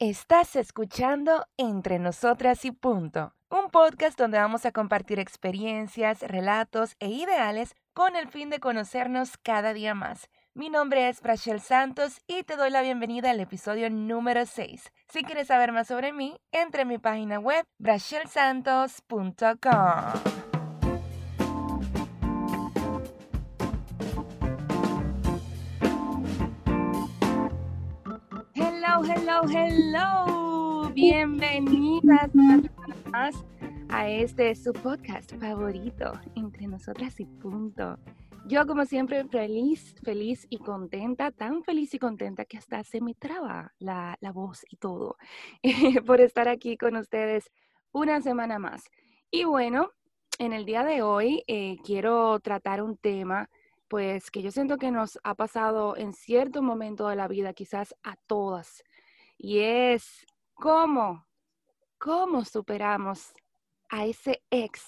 Estás escuchando Entre Nosotras y Punto, un podcast donde vamos a compartir experiencias, relatos e ideales con el fin de conocernos cada día más. Mi nombre es Brachel Santos y te doy la bienvenida al episodio número 6. Si quieres saber más sobre mí, entre en mi página web brachelsantos.com. hello, hello, Bienvenidas más a este su podcast favorito, Entre Nosotras y Punto. Yo, como siempre, feliz, feliz y contenta, tan feliz y contenta que hasta se me traba la, voz y todo por estar aquí con ustedes una semana más. Y bueno, en el día de hoy eh, quiero tratar un tema pues que yo siento que nos ha pasado en cierto momento de la vida, quizás a todas, y es cómo, cómo superamos a ese ex,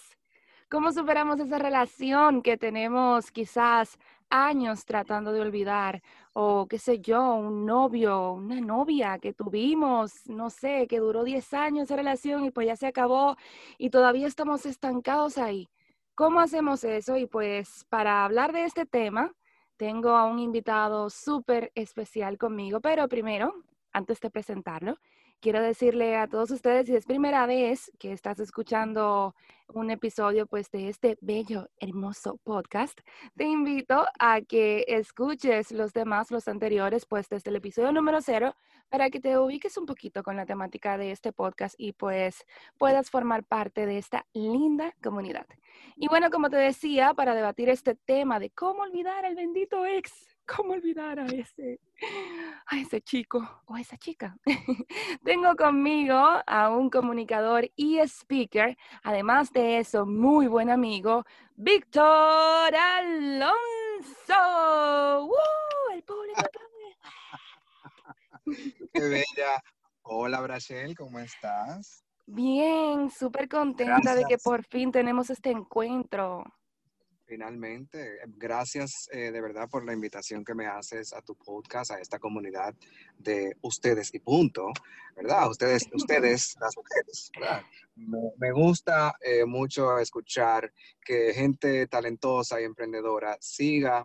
cómo superamos esa relación que tenemos quizás años tratando de olvidar, o qué sé yo, un novio, una novia que tuvimos, no sé, que duró 10 años esa relación y pues ya se acabó y todavía estamos estancados ahí. ¿Cómo hacemos eso? Y pues para hablar de este tema, tengo a un invitado súper especial conmigo, pero primero antes de presentarlo, quiero decirle a todos ustedes, si es primera vez que estás escuchando un episodio pues de este bello, hermoso podcast, te invito a que escuches los demás, los anteriores, pues desde el episodio número cero, para que te ubiques un poquito con la temática de este podcast y pues puedas formar parte de esta linda comunidad. Y bueno, como te decía, para debatir este tema de cómo olvidar al bendito ex, ¿Cómo olvidar a ese, a ese chico o a esa chica? Tengo conmigo a un comunicador y speaker, además de eso, muy buen amigo, Víctor Alonso. ¡Uh! El público Qué bella. Hola, Brachel, ¿cómo estás? Bien, súper contenta de que por fin tenemos este encuentro. Finalmente, gracias eh, de verdad por la invitación que me haces a tu podcast, a esta comunidad de ustedes y punto, ¿verdad? Ustedes, ustedes, las mujeres, ¿verdad? Me, gusta eh, mucho escuchar que gente talentosa y emprendedora siga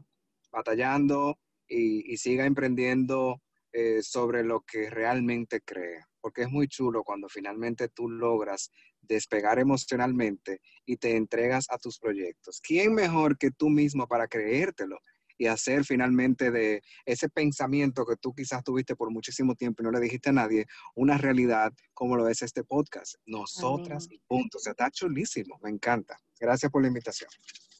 batallando y, siga emprendiendo eh, sobre lo que realmente cree, porque es muy chulo cuando finalmente tú logras despegar emocionalmente y te entregas a tus proyectos. ¿Quién mejor que tú mismo para creértelo? y hacer finalmente de ese pensamiento que tú quizás tuviste por muchísimo tiempo y no le dijiste a nadie, una realidad como lo es este podcast. Nosotras y punto. O sea, está chulísimo. Me encanta. Gracias por la invitación.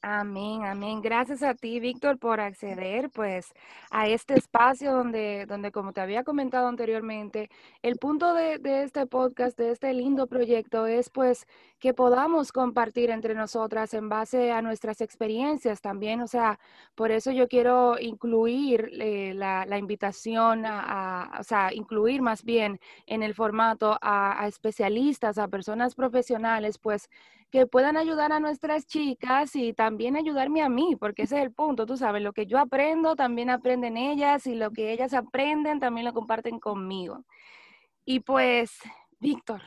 Amén, amén. Gracias a ti, Víctor, por acceder pues a este espacio donde, donde como te había comentado anteriormente, el punto de, este podcast, de este lindo proyecto es pues que podamos compartir entre nosotras en base a nuestras experiencias también. O sea, por eso yo quiero incluir eh, la, invitación a, o sea, incluir más bien en el formato a especialistas, a personas profesionales, pues que puedan ayudar a nuestras chicas y también ayudarme a mí, porque ese es el punto, tú sabes, lo que yo aprendo también aprenden ellas y lo que ellas aprenden también lo comparten conmigo. Y pues, Víctor,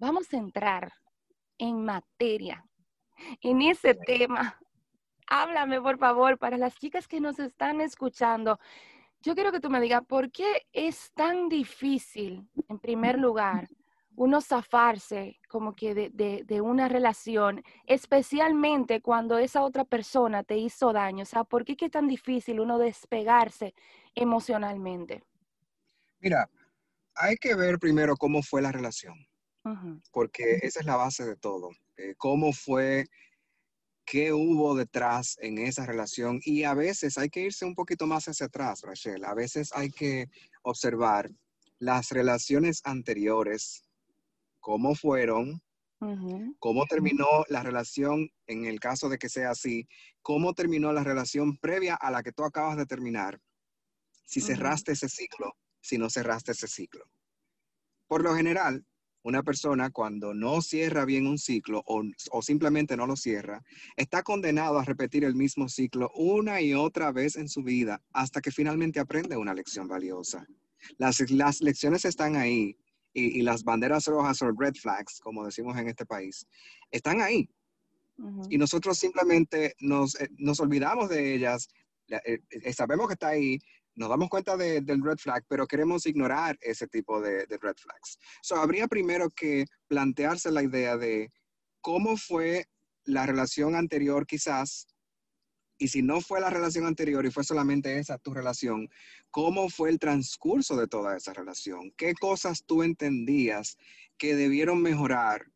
vamos a entrar en materia, en ese tema. Háblame, por favor, para las chicas que nos están escuchando. Yo quiero que tú me digas, ¿por qué es tan difícil, en primer lugar, uno zafarse como que de, una relación, especialmente cuando esa otra persona te hizo daño. O sea, ¿por qué es tan difícil uno despegarse emocionalmente? Mira, hay que ver primero cómo fue la relación, porque esa es la base de todo. Eh, cómo fue, qué hubo detrás en esa relación y a veces hay que irse un poquito más hacia atrás, Rachel. A veces hay que observar las relaciones anteriores cómo fueron, cómo terminó la relación, en el caso de que sea así, cómo terminó la relación previa a la que tú acabas de terminar, si cerraste ese ciclo, si no cerraste ese ciclo. Por lo general, una persona cuando no cierra bien un ciclo o, o, simplemente no lo cierra, está condenado a repetir el mismo ciclo una y otra vez en su vida hasta que finalmente aprende una lección valiosa. Las, las lecciones están ahí y, las banderas rojas o red flags, como decimos en este país, están ahí. Y nosotros simplemente nos, eh, nos olvidamos de ellas, eh, eh, sabemos que está ahí, nos damos cuenta del red flag, pero queremos ignorar ese tipo de, red flags. So, habría primero que plantearse la idea de cómo fue la relación anterior quizás y si no fue la relación anterior y fue solamente esa tu relación, ¿cómo fue el transcurso de toda esa relación? ¿Qué cosas tú entendías que debieron mejorar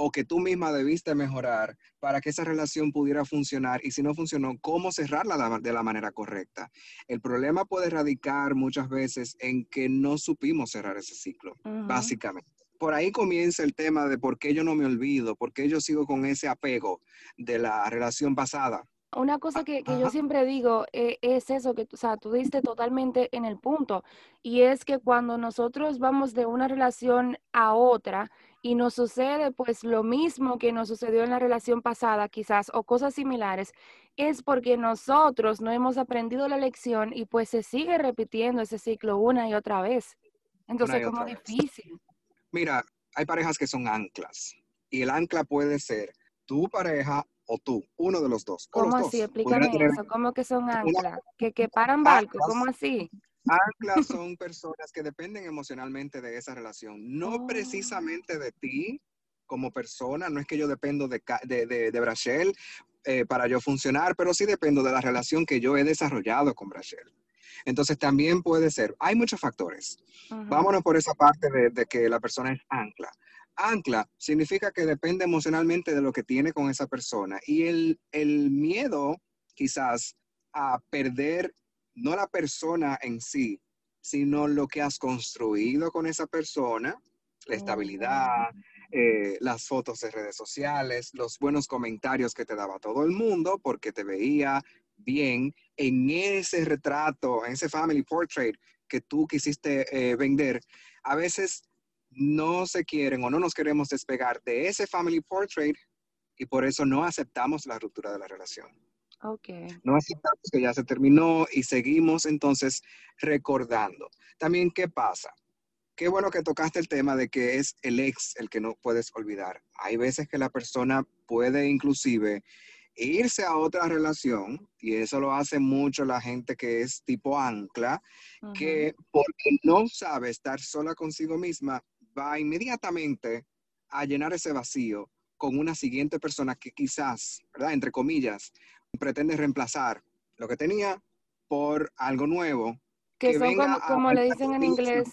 o que tú misma debiste mejorar para que esa relación pudiera funcionar? Y si no funcionó, ¿cómo cerrarla de la manera correcta? El problema puede radicar muchas veces en que no supimos cerrar ese ciclo, básicamente por ahí comienza el tema de por qué yo no me olvido, por qué yo sigo con ese apego de la relación pasada. Una cosa que, yo siempre digo eh, es eso, que o sea, tú diste totalmente en el punto, y es que cuando nosotros vamos de una relación a otra y nos sucede pues lo mismo que nos sucedió en la relación pasada quizás o cosas similares, es porque nosotros no hemos aprendido la lección y pues se sigue repitiendo ese ciclo una y otra vez. Entonces, como difícil. Mira, hay parejas que son anclas y el ancla puede ser tu pareja o tú, uno de los dos. ¿Cómo así? Explícame eso. ¿Cómo que son anclas? ¿Que, que paran barcos? ¿Cómo así? Anclas son personas que dependen emocionalmente de esa relación, no oh. precisamente de ti como persona, no es que yo dependo de, de, de, Brachel eh, para yo funcionar, pero sí dependo de la relación que yo he desarrollado con Brachel. Entonces también puede ser, hay muchos factores. Vámonos por esa parte de, de, que la persona es ancla ancla significa que depende emocionalmente de lo que tiene con esa persona. Y el, el miedo quizás a perder no la persona en sí, sino lo que has construido con esa persona, la estabilidad, eh, las fotos de redes sociales, los buenos comentarios que te daba todo el mundo porque te veía bien en ese retrato, en ese family portrait que tú quisiste eh, vender. A veces no se quieren o no nos queremos despegar de ese family portrait y por eso no aceptamos la ruptura de la relación. Okay. No aceptamos que ya se terminó y seguimos entonces recordando. También, ¿qué pasa? Qué bueno que tocaste el tema de que es el ex el que no puedes olvidar. Hay veces que la persona puede inclusive irse a otra relación, y eso lo hace mucho la gente que es tipo ancla, que porque no sabe estar sola consigo misma, va inmediatamente a llenar ese vacío con una siguiente persona que quizás, ¿verdad? Entre comillas, pretende reemplazar lo que tenía por algo nuevo. Que, son como, le dicen en inglés,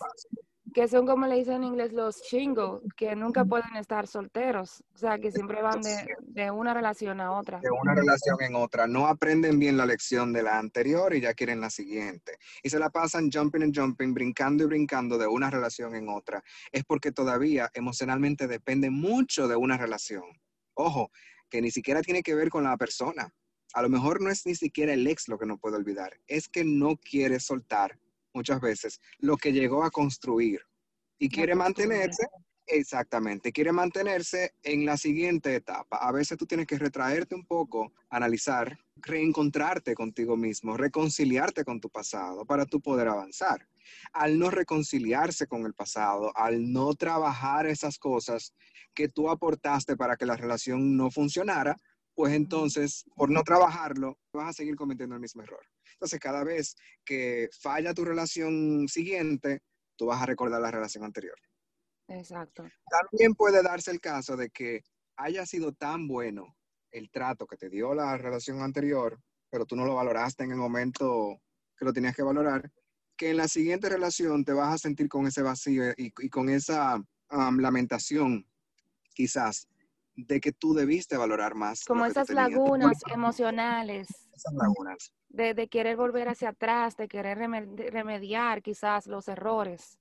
que son como le dicen en inglés los chingos, que nunca pueden estar solteros, o sea, que siempre van de, una relación a otra. De una relación en otra, no aprenden bien la lección de la anterior y ya quieren la siguiente. Y se la pasan jumping and jumping, brincando y brincando de una relación en otra. Es porque todavía emocionalmente depende mucho de una relación. Ojo, que ni siquiera tiene que ver con la persona. A lo mejor no es ni siquiera el ex lo que no puede olvidar, es que no quiere soltar muchas veces lo que llegó a construir y quiere mantenerse, exactamente, quiere mantenerse en la siguiente etapa. A veces tú tienes que retraerte un poco, analizar, reencontrarte contigo mismo, reconciliarte con tu pasado para tú poder avanzar. Al no reconciliarse con el pasado, al no trabajar esas cosas que tú aportaste para que la relación no funcionara, pues entonces, por no trabajarlo, vas a seguir cometiendo el mismo error. Entonces, cada vez que falla tu relación siguiente, tú vas a recordar la relación anterior. Exacto. También puede darse el caso de que haya sido tan bueno el trato que te dio la relación anterior, pero tú no lo valoraste en el momento que lo tenías que valorar, que en la siguiente relación te vas a sentir con ese vacío y, con esa lamentación, quizás, de que tú debiste valorar más. Como esas lagunas emocionales. Esas lagunas de, querer volver hacia atrás, de querer remediar quizás los errores.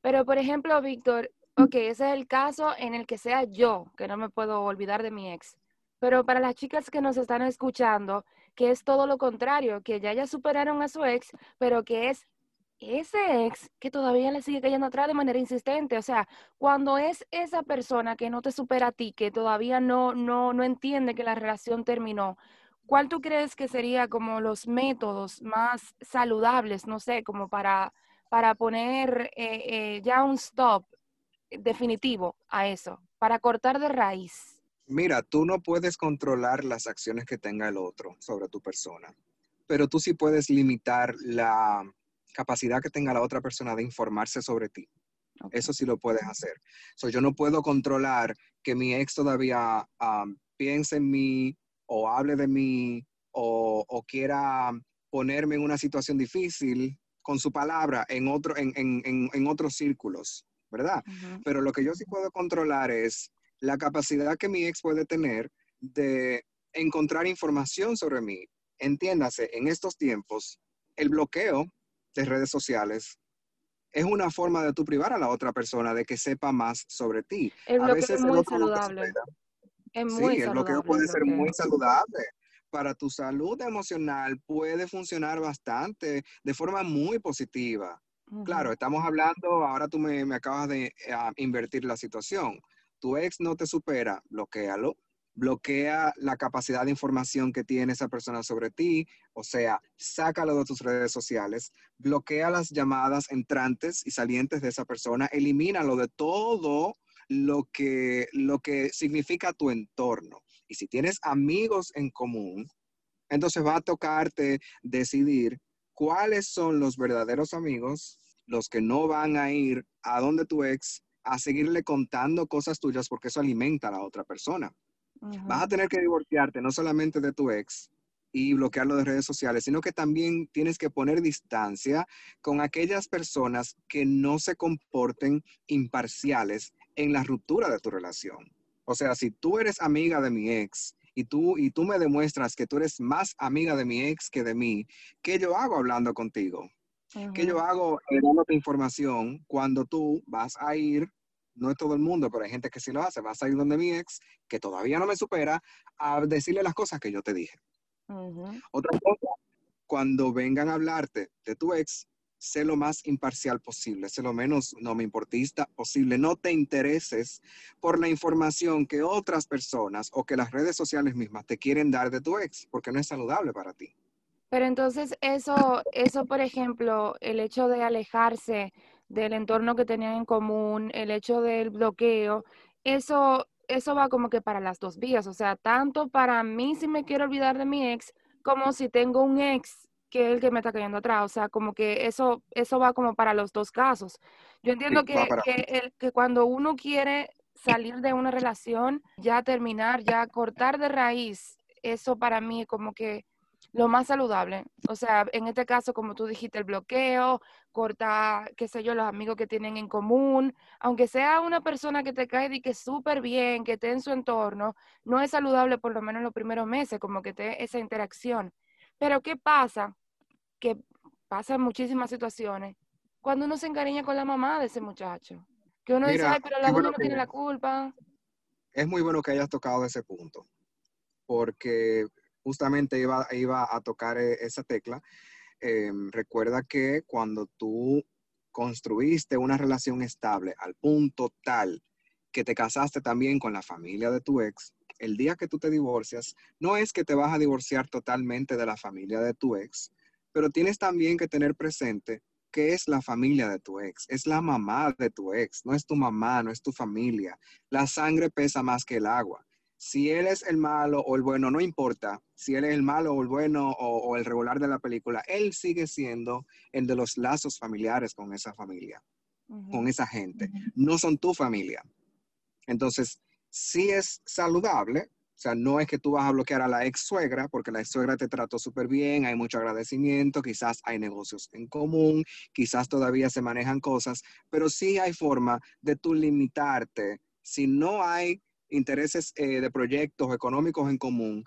Pero, por ejemplo, Víctor, ok, ese es el caso en el que sea yo, que no me puedo olvidar de mi ex. Pero para las chicas que nos están escuchando, que es todo lo contrario, que ya ya superaron a su ex, pero que es ese ex que todavía le sigue cayendo atrás de manera insistente. O sea, cuando es esa persona que no te supera a ti, que todavía no, no, no entiende que la relación terminó, ¿cuál tú crees que sería como los métodos más saludables, no sé, como para, para poner eh, eh, ya un stop definitivo a eso, para cortar de raíz? Mira, tú no puedes controlar las acciones que tenga el otro sobre tu persona, pero tú sí puedes limitar la capacidad que tenga la otra persona de informarse sobre ti. Eso sí lo puedes hacer. So, yo no puedo controlar que mi ex todavía piense en mí o hable de mí o, quiera ponerme en una situación difícil con su palabra en, otro, en, otros círculos, ¿verdad? Pero lo que yo sí puedo controlar es la capacidad que mi ex puede tener de encontrar información sobre mí. Entiéndase, en estos tiempos, el bloqueo de redes sociales es una forma de tú privar a la otra persona de que sepa más sobre ti. El bloqueo es muy saludable. Es muy sí, el bloqueo puede ser muy saludable. Para tu salud emocional puede funcionar bastante de forma muy positiva. Claro, estamos hablando, ahora tú me, acabas de ah, invertir la situación. Tu ex no te supera, bloquealo bloquea la capacidad de información que tiene esa persona sobre ti, o sea, sácalo de tus redes sociales, bloquea las llamadas entrantes y salientes de esa persona, elimínalo de todo lo que, lo que significa tu entorno. Y si tienes amigos en común, entonces va a tocarte decidir cuáles son los verdaderos amigos, los que no van a ir a donde tu ex a seguirle contando cosas tuyas porque eso alimenta a la otra persona. Vas a tener que divorciarte no solamente de tu ex y bloquearlo de redes sociales, sino que también tienes que poner distancia con aquellas personas que no se comporten imparciales en la ruptura de tu relación. O sea, si tú eres amiga de mi ex y tú, y tú me demuestras que tú eres más amiga de mi ex que de mí, ¿qué yo hago hablando contigo? ¿Qué yo hago dándote información cuando tú vas a ir no es todo el mundo, pero hay gente que sí lo hace. Vas a ir donde mi ex, que todavía no me supera, a decirle las cosas que yo te dije. Otra cosa, cuando vengan a hablarte de tu ex, sé lo más imparcial posible, sé lo menos no me importista posible. No te intereses por la información que otras personas o que las redes sociales mismas te quieren dar de tu ex, porque no es saludable para ti. Pero entonces eso, eso por ejemplo, el hecho de alejarse del entorno que tenían en común, el hecho del bloqueo, eso, eso va como que para las dos vías, o sea, tanto para mí si me quiero olvidar de mi ex, como si tengo un ex que es el que me está cayendo atrás, o sea, como que eso, eso va como para los dos casos. Yo entiendo que, que, que cuando uno quiere salir de una relación, ya terminar, ya cortar de raíz, eso para mí como que lo más saludable. O sea, en este caso, como tú dijiste, el bloqueo, corta, qué sé yo, los amigos que tienen en común, aunque sea una persona que te cae y que súper bien, que esté en su entorno, no es saludable por lo menos en los primeros meses, como que te esa interacción. Pero ¿qué pasa? Que pasan muchísimas situaciones cuando uno se encariña con la mamá de ese muchacho. Que uno dice, ay, pero la mamá no tiene la culpa. Es muy bueno que hayas tocado ese punto, porque justamente iba, iba a tocar e, esa tecla. Em, recuerda que cuando tú construiste una relación estable al punto tal que te casaste también con la familia de tu ex, el día que tú te divorcias, no es que te vas a divorciar totalmente de la familia de tu ex, pero tienes también que tener presente que es la familia de tu ex, es la mamá de tu ex, no es tu mamá, no es tu familia. La sangre pesa más que el agua si él es el malo o el bueno, no importa si él es el malo o el bueno o, el regular de la película, él sigue siendo el de los lazos familiares con esa familia, con esa gente. No son tu familia. Entonces, sí es saludable, o sea, no es que tú vas a bloquear a la ex suegra porque la ex suegra te trató súper bien, hay mucho agradecimiento, quizás hay negocios en común, quizás todavía se manejan cosas, pero sí hay forma de tú limitarte. Si no hay intereses eh, de proyectos económicos en común,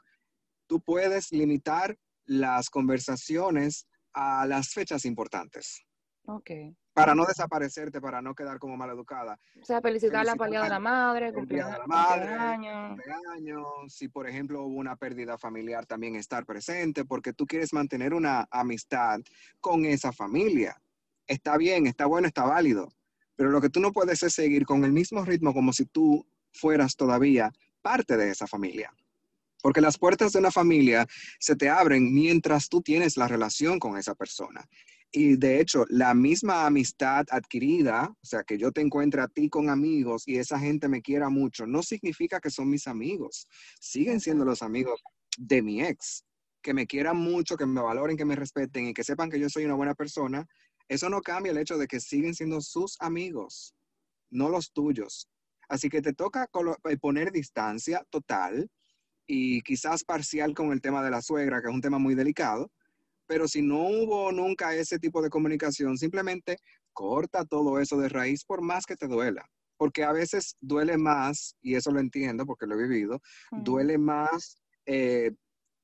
tú puedes limitar las conversaciones a las fechas importantes. Ok. Para no desaparecerte, para no quedar como maleducada. O sea, felicitar la palabra de la madre, cumpleaños, la madre, cumpleaños. Si, por ejemplo, hubo una pérdida familiar, también estar presente, porque tú quieres mantener una amistad con esa familia. Está bien, está bueno, está válido. Pero lo que tú no puedes es seguir con el mismo ritmo como si tú fueras todavía parte de esa familia. Porque las puertas de una familia se te abren mientras tú tienes la relación con esa persona. Y de hecho, la misma amistad adquirida, o sea, que yo te encuentre a ti con amigos y esa gente me quiera mucho, no significa que son mis amigos. Siguen siendo los amigos de mi ex. Que me quieran mucho, que me valoren, que me respeten y que sepan que yo soy una buena persona. Eso no cambia el hecho de que siguen siendo sus amigos, no los tuyos. Así que te toca eh, poner distancia total y quizás parcial con el tema de la suegra, que es un tema muy delicado pero si no hubo nunca ese tipo de comunicación, simplemente corta todo eso de raíz por más que te duela. Porque a veces duele más, y eso lo entiendo porque lo he vivido, duele más eh,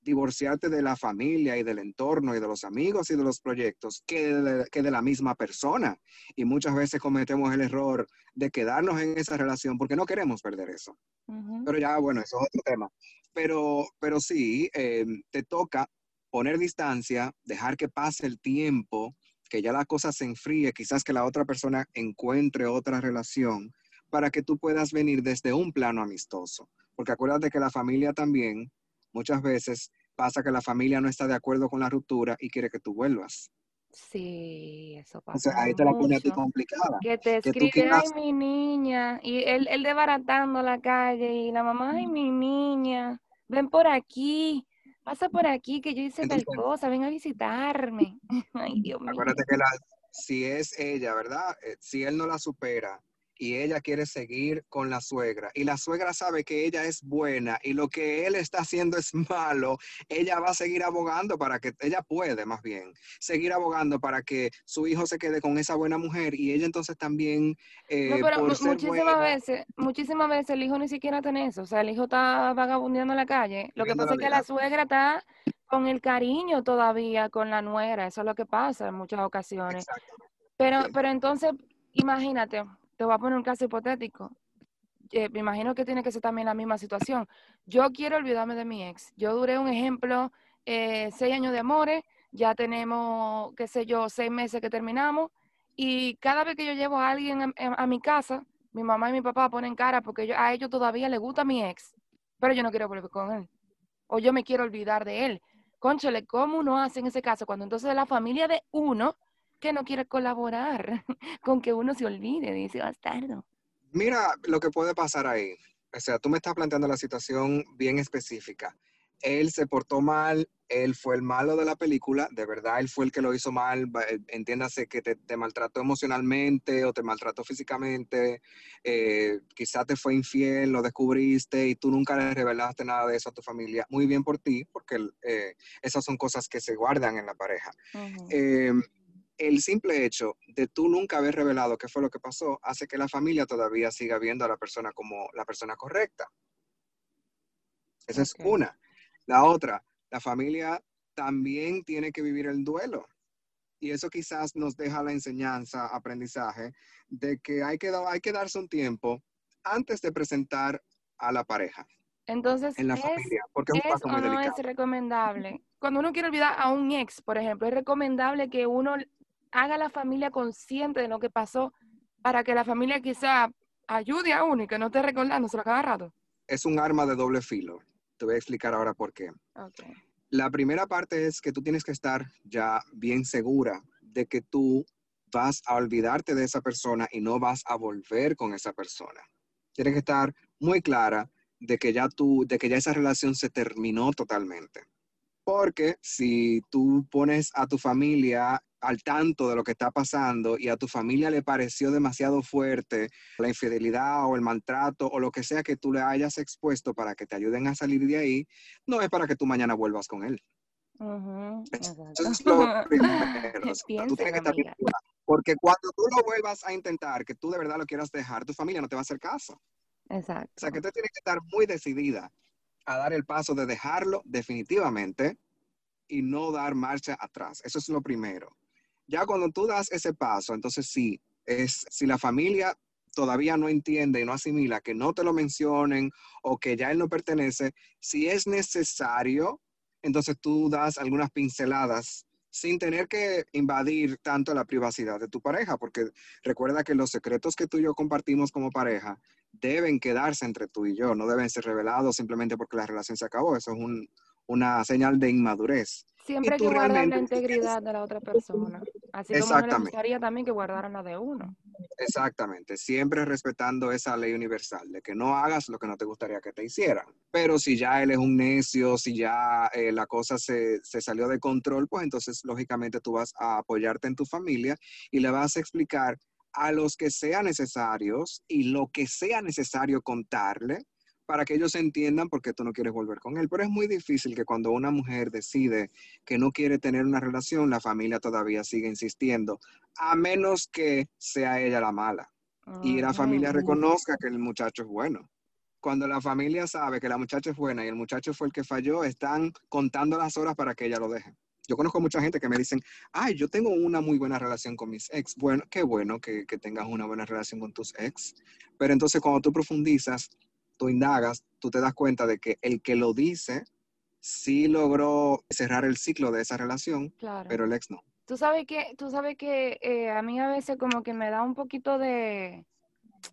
divorciarte de la familia y del entorno y de los amigos y de los proyectos que de, que de la misma persona. Y muchas veces cometemos el error de quedarnos en esa relación porque no queremos perder eso. Pero ya, bueno, eso es otro tema. Pero, pero sí, eh, te toca poner distancia, dejar que pase el tiempo, que ya la cosa se enfríe, quizás que la otra persona encuentre otra relación, para que tú puedas venir desde un plano amistoso. Porque acuérdate que la familia también, muchas veces pasa que la familia no está de acuerdo con la ruptura y quiere que tú vuelvas. Sí, eso pasa. ahí te la pone a ti complicada. Que te escribe, ay, mi niña, y él, él desbaratando la calle, y la mamá, ay, mi niña, ven por aquí pasa por aquí que yo hice tal cosa, ven a visitarme. Ay, Dios mío. Acuérdate que si es ella, ¿verdad? Eh, si él no la supera, y ella quiere seguir con la suegra. Y la suegra sabe que ella es buena y lo que él está haciendo es malo, ella va a seguir abogando para que, ella puede más bien, seguir abogando para que su hijo se quede con esa buena mujer y ella entonces también... Eh, pero muchísimas veces, muchísimas veces el hijo ni siquiera tiene eso, o sea, el hijo está vagabundeando en la calle, lo que pasa es que la suegra está con el cariño todavía con la nuera, eso es lo que pasa en muchas ocasiones. Pero, pero entonces, imagínate, te voy a poner un caso hipotético. Eh, me imagino que tiene que ser también la misma situación. Yo quiero olvidarme de mi ex. Yo duré un ejemplo, eh, seis años de amores, ya tenemos, qué sé yo, seis meses que terminamos, y cada vez que yo llevo a alguien a, mi casa, mi mamá y mi papá ponen cara porque a ellos todavía les gusta mi ex, pero yo no quiero volver con él. O yo me quiero olvidar de él. Conchale, ¿cómo uno hace en ese caso? Cuando entonces la familia de uno que no quiere colaborar con que uno se olvide dice bastardo. Mira lo que puede pasar ahí. O sea, tú me estás planteando la situación bien específica. Él se portó mal, él fue el malo de la película, de verdad, él fue el que lo hizo mal, eh, entiéndase que te, maltrató emocionalmente o te maltrató físicamente, eh, quizás te fue infiel, lo descubriste y tú nunca le revelaste nada de eso a tu familia. Muy bien por ti, porque eh, esas son cosas que se guardan en la pareja el simple hecho de tú nunca haber revelado qué fue lo que pasó hace que la familia todavía siga viendo a la persona como la persona correcta. Esa es una. La otra, la familia también tiene que vivir el duelo. Y eso quizás nos deja la enseñanza, aprendizaje, de que hay que, hay que darse un tiempo antes de presentar a la pareja. Entonces, en la familia, porque es, un no es recomendable. Cuando uno quiere olvidar a un ex, por ejemplo, es recomendable que uno haga la familia consciente de lo que pasó para que la familia quizá ayude a uno y que no esté recordándoselo cada rato? Es un arma de doble filo. Te voy a explicar ahora por qué. La primera parte es que tú tienes que estar ya bien segura de que tú vas a olvidarte de esa persona y no vas a volver con esa persona. Tienes que estar muy clara de que ya tú, de que ya esa relación se terminó totalmente. Porque si tú pones a tu familia al tanto de lo que está pasando y a tu familia le pareció demasiado fuerte la infidelidad o el maltrato o lo que sea que tú le hayas expuesto para que te ayuden a salir de ahí, no es para que tú mañana vuelvas con él. Eso es lo primero. tú tienes que estar porque cuando tú lo vuelvas a intentar, que tú de verdad lo quieras dejar, tu familia no te va a hacer caso. Exacto. O sea, que tú tienes que estar muy decidida a dar el paso de dejarlo definitivamente y no dar marcha atrás. Eso es lo primero. Ya cuando tú das ese paso, entonces sí, es si la familia todavía no entiende y no asimila que no te lo mencionen o que ya él no pertenece, si es necesario, entonces tú das algunas pinceladas sin tener que invadir tanto la privacidad de tu pareja, porque recuerda que los secretos que tú y yo compartimos como pareja deben quedarse entre tú y yo, no deben ser revelados simplemente porque la relación se acabó. Eso es un, una señal de inmadurez. Siempre hay que guardar la integridad de la otra persona. Así como le gustaría también que guardaran la de uno. Exactamente, siempre respetando esa ley universal de que no hagas lo que no te gustaría que te hicieran. Pero si ya él es un necio, si ya eh, la cosa se, se, salió de control, pues entonces lógicamente tú vas a apoyarte en tu familia y le vas a explicar a los que sea necesarios y lo que sea necesario contarle para que ellos entiendan por qué tú no quieres volver con él. Pero es muy difícil que cuando una mujer decide que no quiere tener una relación, la familia todavía sigue insistiendo, a menos que sea ella la mala. Y la familia reconozca que el muchacho es bueno. Cuando la familia sabe que la muchacha es buena y el muchacho fue el que falló, están contando las horas para que ella lo deje. Yo conozco mucha gente que me dicen, ay, yo tengo una muy buena relación con mis ex. Bueno, qué bueno que, que tengas una buena relación con tus ex. Pero entonces cuando tú profundizas, tú indagas, tú te das cuenta de que el que lo dice sí logró cerrar el ciclo de esa relación, pero el ex no. Tú sabes que, tú sabes que eh, a mí a veces como que me da un poquito de,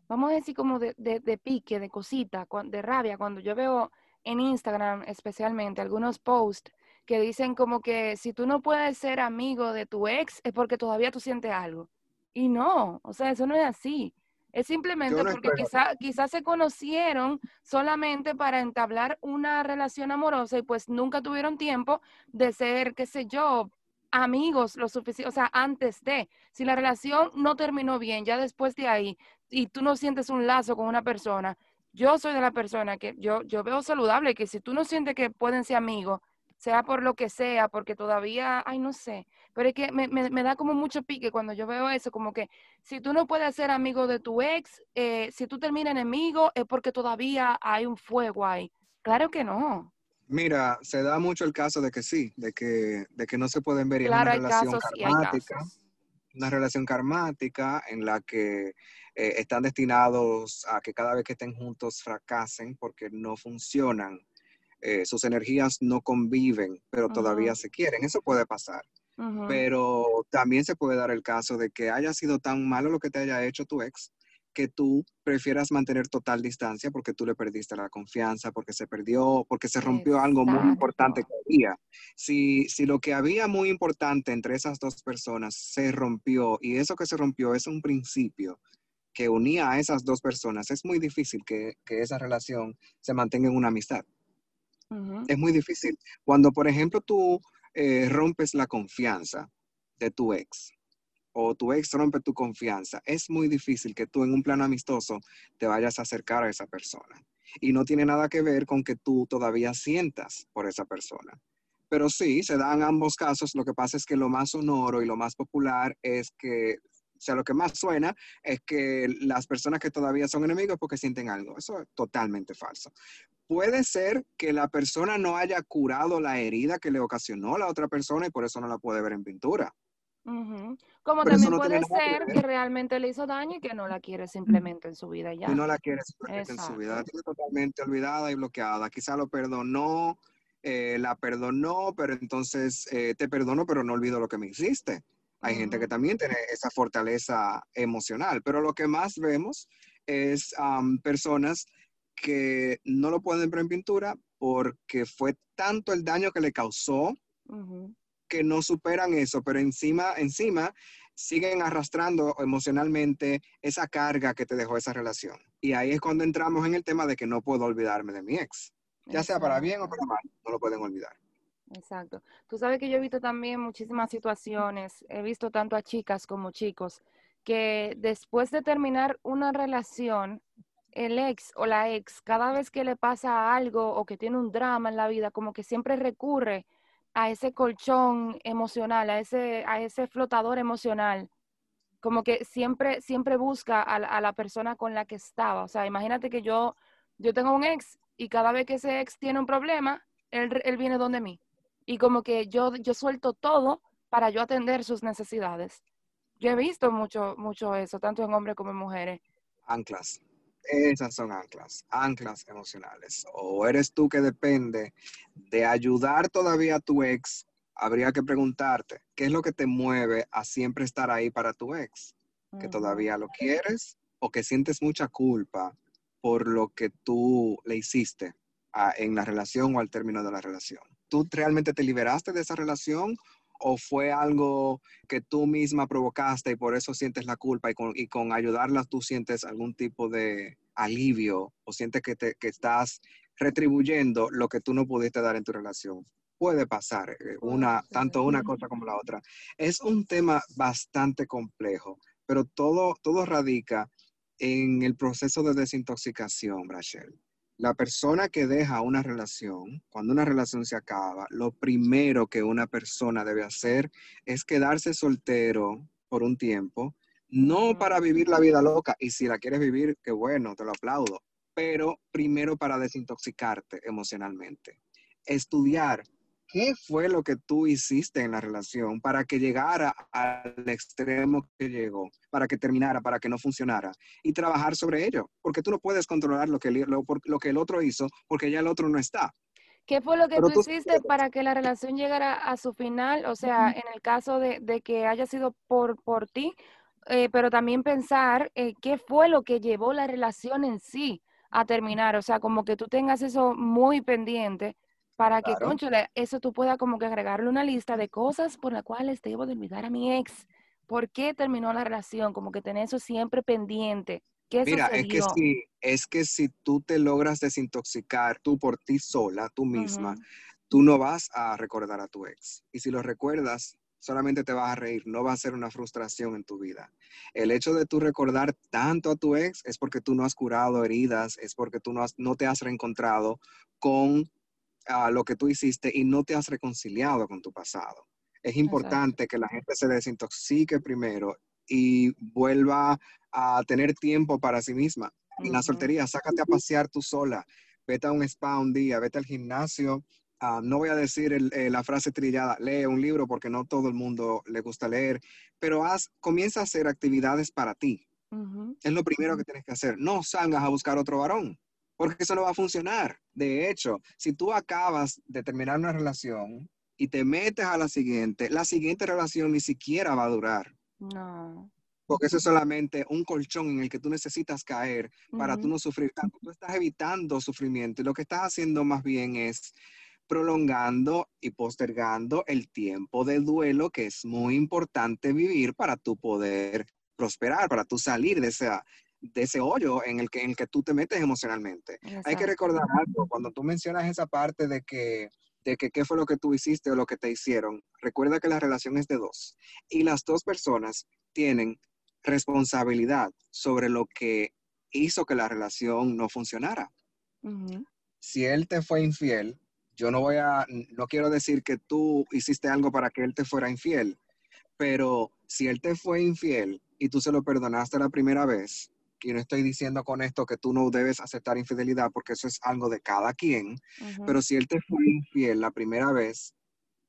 vamos a decir como de, de, pique, de cosita, de rabia, cuando yo veo en Instagram especialmente algunos posts que dicen como que si tú no puedes ser amigo de tu ex es porque todavía tú sientes algo. Y no, o sea, eso no es así. Es simplemente porque quizás quizá se conocieron solamente para entablar una relación amorosa y pues nunca tuvieron tiempo de ser, qué sé yo, amigos lo suficiente, o sea, antes de, si la relación no terminó bien, ya después de ahí, y tú no sientes un lazo con una persona, yo soy de la persona que yo, yo veo saludable que si tú no sientes que pueden ser amigos, sea por lo que sea, porque todavía, ay, no sé, pero es que me, me, da como mucho pique cuando yo veo eso, como que si tú no puedes ser amigo de tu ex, eh, si tú terminas enemigo, es porque todavía hay un fuego ahí. Claro que no. Mira, se da mucho el caso de que sí, de que, de que no se pueden ver en una relación karmática, una relación karmática en la que eh, están destinados a que cada vez que estén juntos fracasen porque no funcionan eh, sus energías no conviven, pero todavía se quieren. Eso puede pasar. Pero también se puede dar el caso de que haya sido tan malo lo que te haya hecho tu ex que tú prefieras mantener total distancia porque tú le perdiste la confianza, porque se perdió, porque se rompió algo muy importante que había. Si, si lo que había muy importante entre esas dos personas se rompió y eso que se rompió es un principio que unía a esas dos personas, es muy difícil que, que esa relación se mantenga en una amistad. Es muy difícil. Cuando, por ejemplo, tú eh, rompes la confianza de tu ex o tu ex rompe tu confianza, es muy difícil que tú en un plano amistoso te vayas a acercar a esa persona. Y no tiene nada que ver con que tú todavía sientas por esa persona. Pero sí, se dan ambos casos. Lo que pasa es que lo más sonoro y lo más popular es que, o sea, lo que más suena es que las personas que todavía son enemigos porque sienten algo. Eso es totalmente falso puede ser que la persona no haya curado la herida que le ocasionó la otra persona y por eso no la puede ver en pintura. Como también puede ser que, realmente le hizo daño y que no la quiere simplemente en su vida ya. Y no la quiere simplemente en su vida. La totalmente olvidada y bloqueada. Quizá lo perdonó, eh, la perdonó, pero entonces eh, te perdono, pero no olvido lo que me hiciste. Hay gente que también tiene esa fortaleza emocional, pero lo que más vemos es personas que no lo pueden ver en pintura porque fue tanto el daño que le causó que no superan eso, pero encima, encima siguen arrastrando emocionalmente esa carga que te dejó esa relación. Y ahí es cuando entramos en el tema de que no puedo olvidarme de mi ex, ya sea para bien o para mal, no lo pueden olvidar. Exacto. Tú sabes que yo he visto también muchísimas situaciones, he visto tanto a chicas como chicos, que después de terminar una relación, el ex o la ex, cada vez que le pasa algo o que tiene un drama en la vida, como que siempre recurre a ese colchón emocional, a ese, a ese flotador emocional, como que siempre, siempre busca a, la persona con la que estaba. O sea, imagínate que yo, yo tengo un ex y cada vez que ese ex tiene un problema, él, él viene donde mí. Y como que yo, yo suelto todo para yo atender sus necesidades. Yo he visto mucho, mucho eso, tanto en hombres como en mujeres. Anclas. Esas son anclas, anclas emocionales. O eres tú que depende de ayudar todavía a tu ex, habría que preguntarte, ¿qué es lo que te mueve a siempre estar ahí para tu ex? ¿Que todavía lo quieres o que sientes mucha culpa por lo que tú le hiciste en la relación o al término de la relación? ¿Tú realmente te liberaste de esa relación o fue algo que tú misma provocaste y por eso sientes la culpa y con, y con ayudarla tú sientes algún tipo de alivio o sientes que, te, que estás retribuyendo lo que tú no pudiste dar en tu relación? Puede pasar, eh, una, tanto una cosa como la otra. Es un tema bastante complejo, pero todo, todo radica en el proceso de desintoxicación, Rachel la persona que deja una relación, cuando una relación se acaba, lo primero que una persona debe hacer es quedarse soltero por un tiempo, no para vivir la vida loca, y si la quieres vivir, qué bueno, te lo aplaudo, pero primero para desintoxicarte emocionalmente. Estudiar ¿Qué fue lo que tú hiciste en la relación para que llegara al extremo que llegó, para que terminara, para que no funcionara? Y trabajar sobre ello, porque tú no puedes controlar lo que, el, lo, que el otro hizo, porque ya el otro no está. ¿Qué fue lo que tú, hiciste para que la relación llegara a su final? O sea, en el caso de, que haya sido por, por ti, eh, pero también pensar eh, qué fue lo que llevó la relación en sí a terminar. O sea, como que tú tengas eso muy pendiente para que, conchole, eso tú puedas como que agregarle una lista de cosas por las cuales debo de olvidar a mi ex. ¿Por qué terminó la relación? Como que tener eso siempre pendiente. ¿Qué Mira, es que, si, es que si tú te logras desintoxicar tú por ti sola, tú misma, tú no vas a recordar a tu ex. Y si lo recuerdas, solamente te vas a reír, no va a ser una frustración en tu vida. El hecho de tú recordar tanto a tu ex es porque tú no has curado heridas, es porque tú no, no te has reencontrado con a lo que tú hiciste y no te has reconciliado con tu pasado. Es importante que la gente se desintoxique primero y vuelva a tener tiempo para sí misma. En la soltería, sácate a pasear tú sola, vete a un spa un día, vete al gimnasio. Ah, no voy a decir eh, la frase trillada, lee un libro porque no todo el mundo le gusta leer, pero haz, comienza a hacer actividades para ti. Es lo primero que tienes que hacer. No salgas a buscar otro varón porque eso no va a funcionar. De hecho, si tú acabas de terminar una relación y te metes a la siguiente, la siguiente relación ni siquiera va a durar. No. Porque eso es solamente un colchón en el que tú necesitas caer para tú no sufrir tanto. Tú estás evitando sufrimiento y lo que estás haciendo más bien es prolongando y postergando el tiempo de duelo que es muy importante vivir para tú poder prosperar, para tú salir de esa, de ese hoyo en el que, en el que tú te metes emocionalmente. Hay que recordar algo, cuando tú mencionas esa parte de que de que qué fue lo que tú hiciste o lo que te hicieron, recuerda que la relación es de dos y las dos personas tienen responsabilidad sobre lo que hizo que la relación no funcionara. Si él te fue infiel, yo no voy a, no quiero decir que tú hiciste algo para que él te fuera infiel, pero si él te fue infiel y tú se lo perdonaste la primera vez, y no estoy diciendo con esto que tú no debes aceptar infidelidad porque eso es algo de cada quien, pero si él te fue infiel la primera vez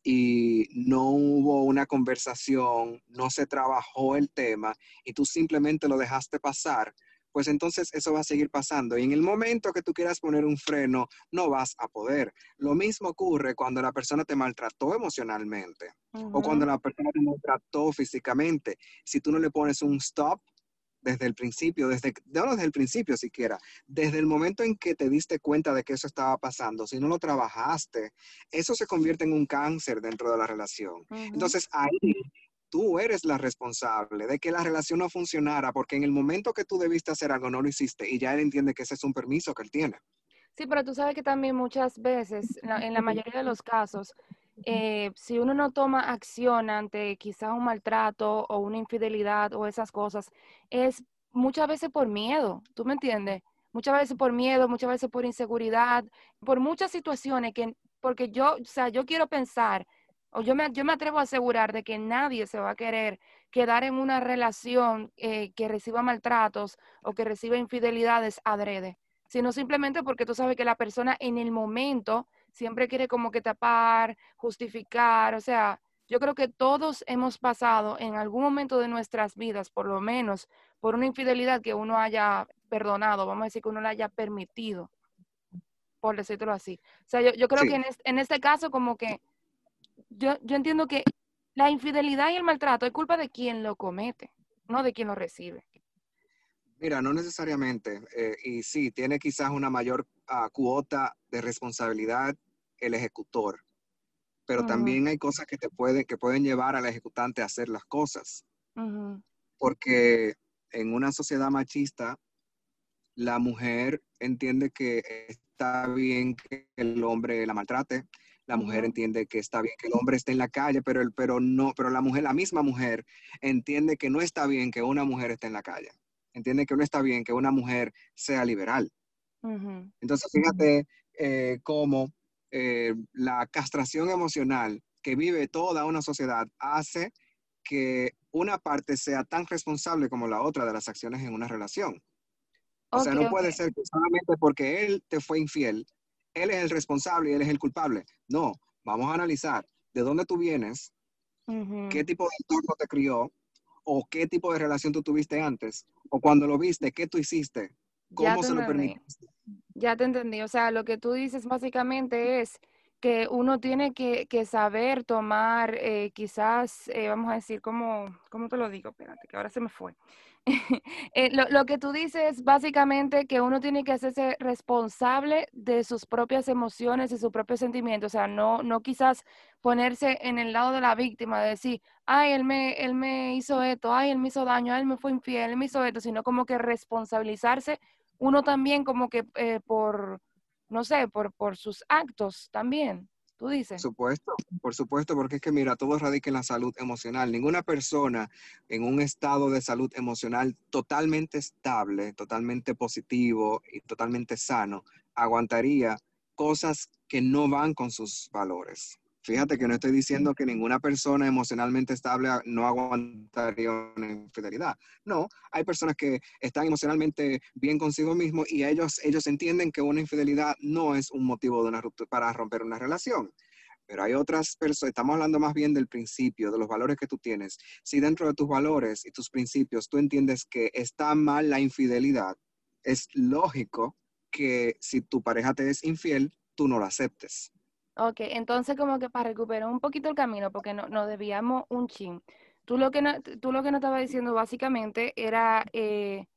y no hubo una conversación, no se trabajó el tema y tú simplemente lo dejaste pasar, pues entonces eso va a seguir pasando. Y en el momento que tú quieras poner un freno, no vas a poder. Lo mismo ocurre cuando la persona te maltrató emocionalmente o cuando la persona te maltrató físicamente. Si tú no le pones un stop, desde el principio, desde, no desde el principio siquiera, desde el momento en que te diste cuenta de que eso estaba pasando, si no lo trabajaste, eso se convierte en un cáncer dentro de la relación. Entonces ahí tú eres la responsable de que la relación no funcionara, porque en el momento que tú debiste hacer algo no lo hiciste y ya él entiende que ese es un permiso que él tiene. Sí, pero tú sabes que también muchas veces, en la mayoría de los casos, eh, si uno no toma acción ante quizás un maltrato o una infidelidad o esas cosas, es muchas veces por miedo, ¿tú me entiendes? Muchas veces por miedo, muchas veces por inseguridad, por muchas situaciones que, porque yo, o sea, yo quiero pensar, o yo me, yo me atrevo a asegurar de que nadie se va a querer quedar en una relación eh, que reciba maltratos o que reciba infidelidades adrede, sino simplemente porque tú sabes que la persona en el momento siempre quiere como que tapar, justificar, o sea, yo creo que todos hemos pasado en algún momento de nuestras vidas, por lo menos, por una infidelidad que uno haya perdonado, vamos a decir que uno la haya permitido, por decirlo así. O sea, yo, creo que en este, caso como que yo, yo entiendo que la infidelidad y el maltrato es culpa de quien lo comete, no de quien lo recibe. Mira, no necesariamente. Eh, y sí, tiene quizás una mayor ah, cuota de responsabilidad el ejecutor, pero también hay cosas que te pueden, que pueden llevar al ejecutante a hacer las cosas. Porque en una sociedad machista, la mujer entiende que está bien que el hombre la maltrate, la mujer entiende que está bien que el hombre esté en la calle, pero, el, pero no, pero la mujer, la misma mujer, entiende que no está bien que una mujer esté en la calle. Entiende que no está bien que una mujer sea liberal. Entonces, fíjate eh, cómo eh, la castración emocional que vive toda una sociedad hace que una parte sea tan responsable como la otra de las acciones en una relación. O sea, no puede ser que solamente porque él te fue infiel, él es el responsable y él es el culpable. No, vamos a analizar de dónde tú vienes, qué tipo de entorno te crió, o qué tipo de relación tú tuviste antes, o cuando lo viste, qué tú hiciste, cómo se lo permitiste. Ya te entendí. O sea, lo que tú dices básicamente es que uno tiene que, saber tomar, eh, quizás, eh, vamos a decir, ¿cómo, ¿cómo te lo digo? Espérate, que ahora se me fue. Eh, lo, que tú dices básicamente que uno tiene que hacerse responsable de sus propias emociones y sus propios sentimientos, o sea, no, no quizás ponerse en el lado de la víctima, de decir, ay, él me, él me hizo esto, ay, él me hizo daño, él me fue infiel, él me hizo esto, sino como que responsabilizarse uno también como que eh, por, no sé, por, por sus actos también. ¿Tú dices? Por supuesto, por supuesto, porque es que mira, todo radica en la salud emocional. Ninguna persona en un estado de salud emocional totalmente estable, totalmente positivo y totalmente sano, aguantaría cosas que no van con sus valores. Fíjate que no estoy diciendo que ninguna persona emocionalmente estable no aguantaría una infidelidad. No, hay personas que están emocionalmente bien consigo mismo y ellos, ellos entienden que una infidelidad no es un motivo de una para romper una relación. Pero hay otras personas, estamos hablando más bien del principio, de los valores que tú tienes. Si dentro de tus valores y tus principios tú entiendes que está mal la infidelidad, es lógico que si tu pareja te es infiel, tú no la aceptes. Ok, entonces como que para recuperar un poquito el camino, porque no, nos debíamos un chin. Tú lo que no, tú lo que nos estabas diciendo básicamente era, eh,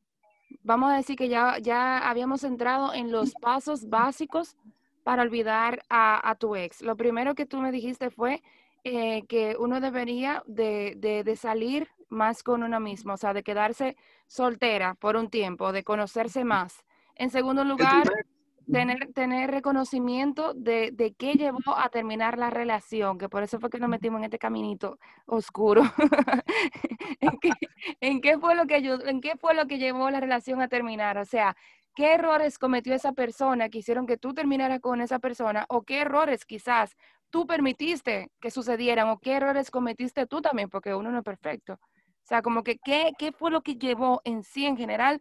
vamos a decir que ya, ya habíamos entrado en los pasos básicos para olvidar a, tu ex. Lo primero que tú me dijiste fue eh, que uno debería de, de, salir más con uno mismo, o sea, de quedarse soltera por un tiempo, de conocerse más. En segundo lugar, tener, tener reconocimiento de, de, qué llevó a terminar la relación, que por eso fue que nos metimos en este caminito oscuro. ¿En, qué, ¿En, qué, fue lo que ¿En qué fue lo que llevó la relación a terminar? O sea, ¿qué errores cometió esa persona que hicieron que tú terminaras con esa persona? ¿O qué errores quizás tú permitiste que sucedieran? ¿O qué errores cometiste tú también? Porque uno no es perfecto. O sea, como que, ¿qué, qué fue lo que llevó en sí, en general,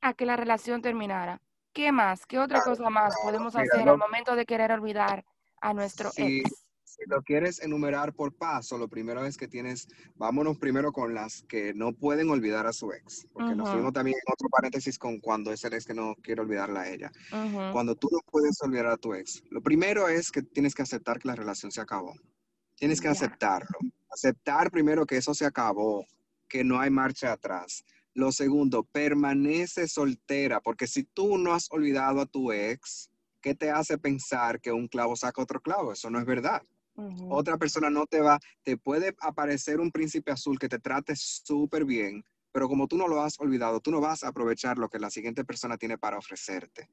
a que la relación terminara? ¿Qué más? ¿Qué otra cosa más podemos hacer al momento de querer olvidar a nuestro ex? Si lo quieres enumerar por paso, lo primero es que tienes, vámonos primero con las que no pueden olvidar a su ex, porque nos fuimos también en otro paréntesis con cuando es el ex que no quiere olvidarla a ella. Cuando tú no puedes olvidar a tu ex, lo primero es que tienes que aceptar que la relación se acabó. Tienes que aceptarlo. Aceptar primero que eso se acabó, que no hay marcha atrás. Lo segundo, permanece soltera, porque si tú no has olvidado a tu ex, ¿qué te hace pensar que un clavo saca otro clavo? Eso no es verdad. Otra persona no te va, te puede aparecer un príncipe azul que te trate súper bien, pero como tú no lo has olvidado, tú no vas a aprovechar lo que la siguiente persona tiene para ofrecerte.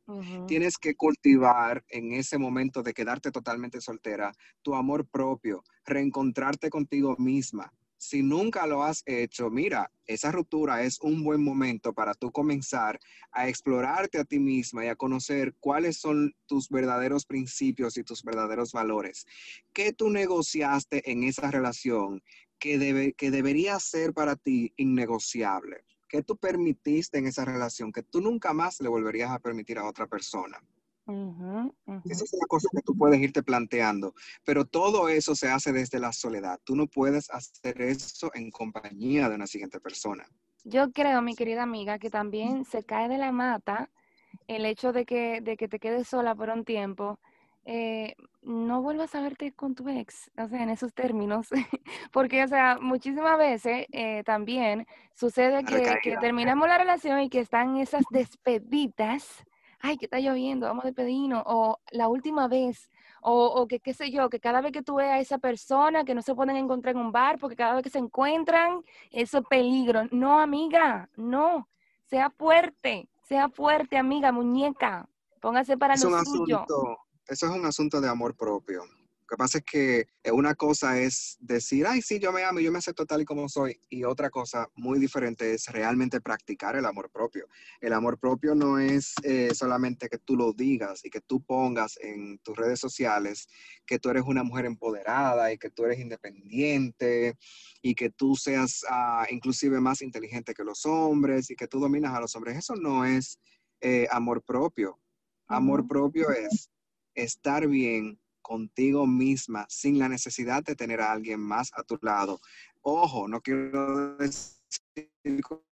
Tienes que cultivar en ese momento de quedarte totalmente soltera tu amor propio, reencontrarte contigo misma, si nunca lo has hecho, mira, esa ruptura es un buen momento para tú comenzar a explorarte a ti misma y a conocer cuáles son tus verdaderos principios y tus verdaderos valores. ¿Qué tú negociaste en esa relación que, debe, que debería ser para ti innegociable? ¿Qué tú permitiste en esa relación que tú nunca más le volverías a permitir a otra persona? Esa es una cosa que tú puedes irte planteando, pero todo eso se hace desde la soledad. Tú no puedes hacer eso en compañía de una siguiente persona. Yo creo, mi querida amiga, que también se cae de la mata el hecho de que, de que te quedes sola por un tiempo. Eh, no vuelvas a verte con tu ex, o sea, en esos términos, porque, o sea, muchísimas veces eh, también sucede que, que, terminamos la relación y que están esas despedidas ay, que está lloviendo, vamos de pedino, o la última vez, o, o, que qué sé yo, que cada vez que tú veas a esa persona que no se pueden encontrar en un bar, porque cada vez que se encuentran, eso es peligro. No, amiga, no, sea fuerte, sea fuerte, amiga, muñeca, póngase para es lo un suyo. Asunto, eso es un asunto de amor propio. Lo que pasa es que una cosa es decir, ay, sí, yo me amo, yo me acepto tal y como soy, y otra cosa muy diferente es realmente practicar el amor propio. El amor propio no es eh, solamente que tú lo digas y que tú pongas en tus redes sociales que tú eres una mujer empoderada y que tú eres independiente y que tú seas uh, inclusive más inteligente que los hombres y que tú dominas a los hombres. Eso no es eh, amor propio. Amor propio es estar bien contigo misma sin la necesidad de tener a alguien más a tu lado. Ojo, no quiero decir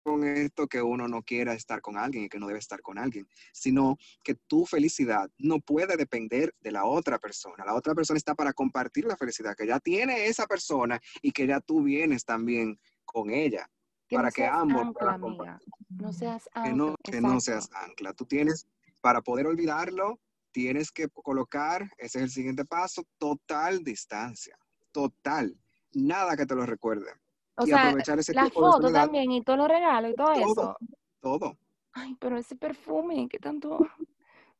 con esto que uno no quiera estar con alguien y que no debe estar con alguien, sino que tu felicidad no puede depender de la otra persona. La otra persona está para compartir la felicidad que ya tiene esa persona y que ya tú vienes también con ella. Que para no que ambos ancla, amiga. No seas ancla. Que no, que no exacto. seas ancla. Tú tienes, para poder olvidarlo, tienes que colocar, ese es el siguiente paso, total distancia. Total. Nada que te lo recuerde. O y sea, aprovechar ese la tiempo de foto soledad. también y todos los regalos y todo, Todo. eso. Todo. Ay, pero ese perfume, ¿qué tanto?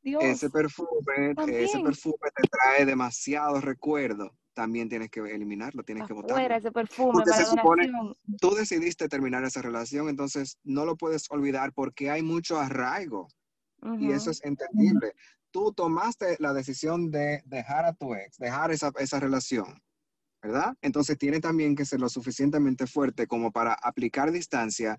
Dios. Ese perfume, ese perfume te trae demasiados recuerdos. También tienes que eliminarlo, tienes que afuera botarlo. ese perfume Porque para se supone- donación. Tú decidiste terminar esa relación, entonces no lo puedes olvidar porque hay mucho arraigo. y eso es entendible. Tú tomaste la decisión de dejar a tu ex, dejar esa, esa relación, ¿verdad? Entonces tiene también que ser lo suficientemente fuerte como para aplicar distancia.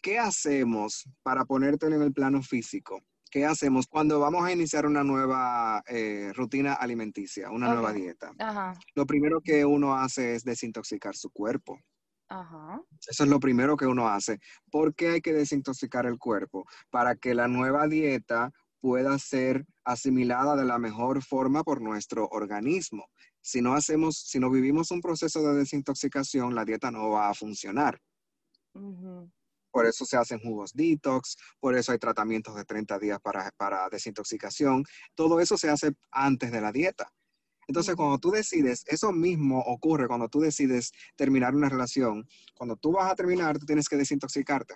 ¿Qué hacemos para ponértelo en el plano físico? ¿Qué hacemos cuando vamos a iniciar una nueva eh, rutina alimenticia, una nueva dieta? Ajá, Lo primero que uno hace es desintoxicar su cuerpo. ajá. Eso es lo primero que uno hace. ¿Por qué hay que desintoxicar el cuerpo? Para que la nueva dieta pueda ser asimilada de la mejor forma por nuestro organismo. Si no hacemos, si no vivimos un proceso de desintoxicación, la dieta no va a funcionar. Por eso se hacen jugos detox, por eso hay tratamientos de 30 días para, para desintoxicación. Todo eso se hace antes de la dieta. Entonces, cuando tú decides, eso mismo ocurre cuando tú decides terminar una relación. Cuando tú vas a terminar, tú tienes que desintoxicarte.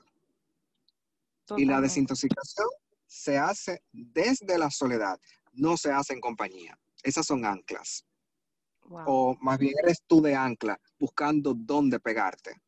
Y la desintoxicación se hace desde la soledad, no se hace en compañía. Esas son anclas. Wow, O más bien eres tú de ancla buscando dónde pegarte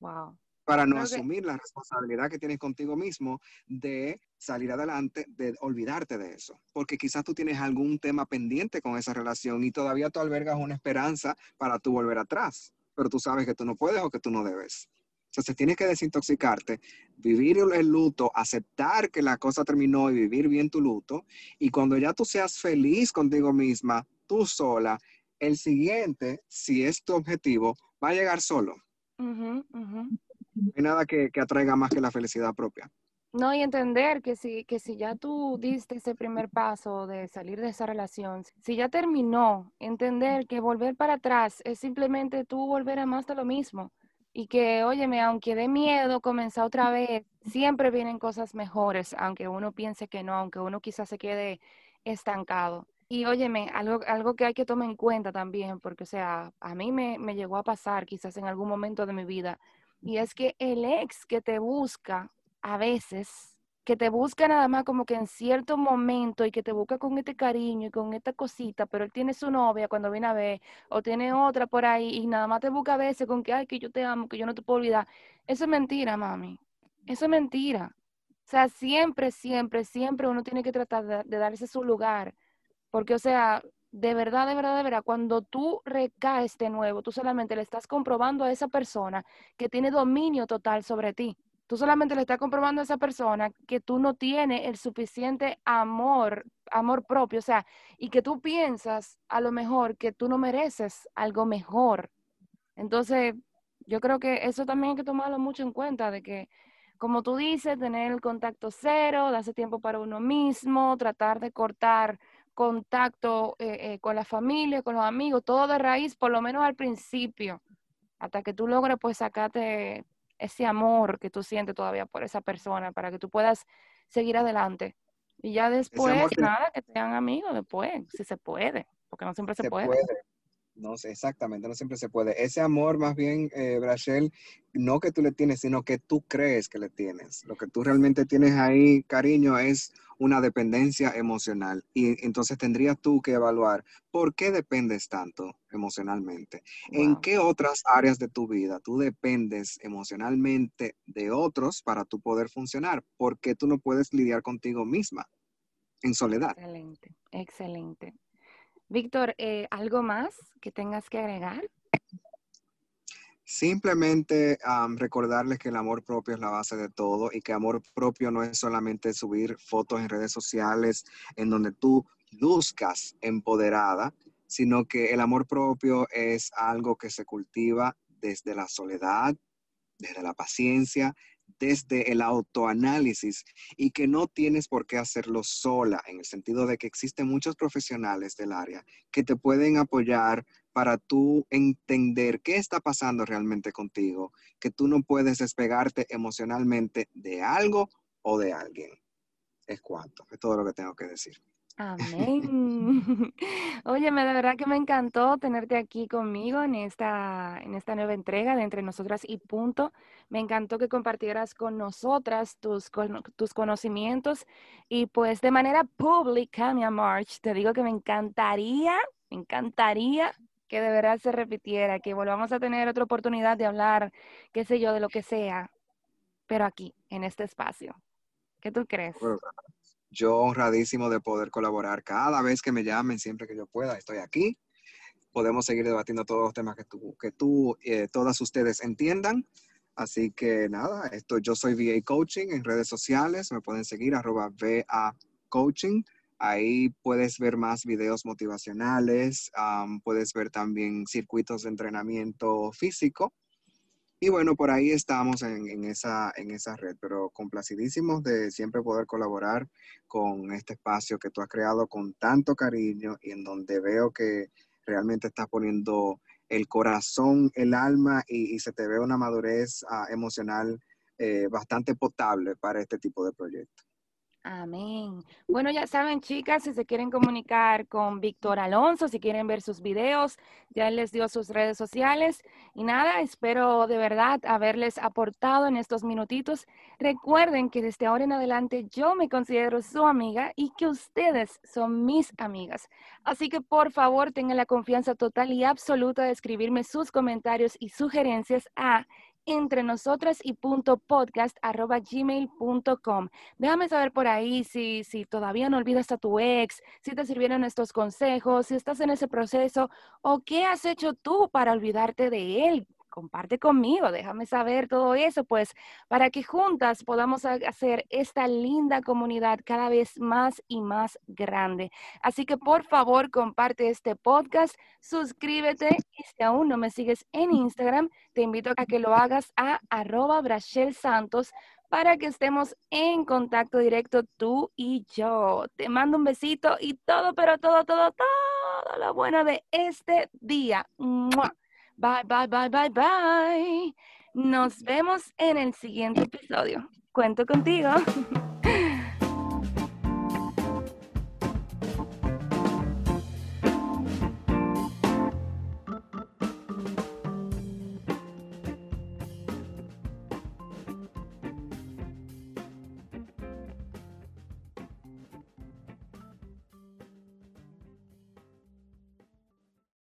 wow. para no Creo que- asumir la responsabilidad que tienes contigo mismo de salir adelante, de olvidarte de eso. Porque quizás tú tienes algún tema pendiente con esa relación y todavía tú albergas una esperanza para tú volver atrás, pero tú sabes que tú no puedes o que tú no debes. Entonces tienes que desintoxicarte, vivir el- luto, aceptar que la cosa terminó y vivir bien tu luto. Y cuando ya tú seas feliz contigo misma, tú sola, el siguiente, si es tu objetivo, va a llegar solo. Ujú, ujú. No hay nada que, que atraiga más que la felicidad propia. No, y entender que si, que si ya tú diste ese primer paso de salir de esa relación, si ya terminó, entender que volver para atrás es simplemente tú volver a más de lo mismo. Y que, óyeme, aunque dé miedo comenzar otra vez, siempre vienen cosas mejores, aunque uno piense que no, aunque uno quizás se quede estancado. Y óyeme, algo, algo que hay que tomar en cuenta también, porque, o sea, a mí me, me llegó a pasar quizás en algún momento de mi vida, y es que el ex que te busca a veces, que te busca nada más como que en cierto momento y que te busca con este cariño y con esta cosita, pero él tiene su novia cuando viene a ver, o tiene otra por ahí y nada más te busca a veces con que, ay, que yo te amo, que yo no te puedo olvidar. Eso es mentira, mami. Eso es mentira. O sea, siempre, siempre, siempre uno tiene que tratar de, de darse su lugar. Porque, o sea, de verdad, de verdad, de verdad, cuando tú recaes de nuevo, tú solamente le estás comprobando a esa persona que tiene dominio total sobre ti. Tú solamente le estás comprobando a esa persona que tú no tienes el suficiente amor, amor propio, o sea, y que tú piensas a lo mejor que tú no mereces algo mejor. Entonces, yo creo que eso también hay que tomarlo mucho en cuenta, de que, como tú dices, tener el contacto cero, darse tiempo para uno mismo, tratar de cortar contacto eh, eh, con la familia, con los amigos, todo de raíz, por lo menos al principio, hasta que tú logres pues sacarte ese amor que tú sientes todavía por esa persona, para que tú puedas seguir adelante. Y ya después, que- nada, que sean amigos después, si se puede. porque no siempre se, se puede. puede. No sé, exactamente, no siempre se puede. Ese amor, más bien, eh, Brachel, no que tú le tienes, sino que tú crees que le tienes. Lo que tú realmente tienes ahí, cariño, es una dependencia emocional. Y entonces tendrías tú que evaluar por qué dependes tanto emocionalmente. ¿En qué otras áreas de tu vida tú dependes emocionalmente de otros para tú poder funcionar? Porque tú no puedes lidiar contigo misma en soledad. Excelente, excelente. Víctor, eh, ¿algo más que tengas que agregar? Simplemente recordarles que el amor propio es la base de todo y que amor propio no es solamente subir fotos en redes sociales en donde tú luzcas empoderada, sino que el amor propio es algo que se cultiva desde la soledad, desde la paciencia, desde el autoanálisis y que no tienes por qué hacerlo sola, en el sentido de que existen muchos profesionales del área que te pueden apoyar para tú entender qué está pasando realmente contigo, que tú no puedes despegarte emocionalmente de algo o de alguien. Es cuanto, es todo lo que tengo que decir. Amén. Óyeme, de verdad que me encantó tenerte aquí conmigo en esta, en esta nueva entrega de Entre Nosotras y Punto. Me encantó que compartieras con nosotras tus, cono- tus conocimientos y pues de manera pública, mi amor, te digo que me encantaría, me encantaría que de verdad se repitiera, que volvamos a tener otra oportunidad de hablar, qué sé yo, de lo que sea, pero aquí, en este espacio. ¿Qué tú crees? Yo honradísimo de poder colaborar cada vez que me llamen, siempre que yo pueda, estoy aquí. Podemos seguir debatiendo todos los temas que tú, que tú eh, todas ustedes entiendan. Así que nada, esto, yo soy VA Coaching en redes sociales, me pueden seguir arroba VA Coaching. Ahí puedes ver más videos motivacionales, puedes ver también circuitos de entrenamiento físico. Y bueno, por ahí estamos en, esa, en esa red, pero complacidísimos de siempre poder colaborar con este espacio que tú has creado con tanto cariño y en donde veo que realmente estás poniendo el corazón, el alma y, y se te ve una madurez ah, emocional eh, bastante potable para este tipo de proyectos. Amén. Bueno, ya saben, chicas, si se quieren comunicar con Víctor Alonso, si quieren ver sus videos, ya les dio sus redes sociales. Y nada, espero de verdad haberles aportado en estos minutitos. Recuerden que desde ahora en adelante yo me considero su amiga y que ustedes son mis amigas. Así que por favor tengan la confianza total y absoluta de escribirme sus comentarios y sugerencias a entre nosotras y punto podcast arroba gmail.com. Déjame saber por ahí si, si todavía no olvidas a tu ex, si te sirvieron estos consejos, si estás en ese proceso o qué has hecho tú para olvidarte de él. Comparte conmigo, déjame saber todo eso, pues para que juntas podamos ha- hacer esta linda comunidad cada vez más y más grande. Así que por favor comparte este podcast, suscríbete y si aún no me sigues en Instagram, te invito a que lo hagas a arroba Brachel Santos para que estemos en contacto directo tú y yo. Te mando un besito y todo, pero todo, todo, todo lo bueno de este día. ¡Mua! Bye, bye, bye, bye, bye. Nos vemos en el siguiente episodio. Cuento contigo.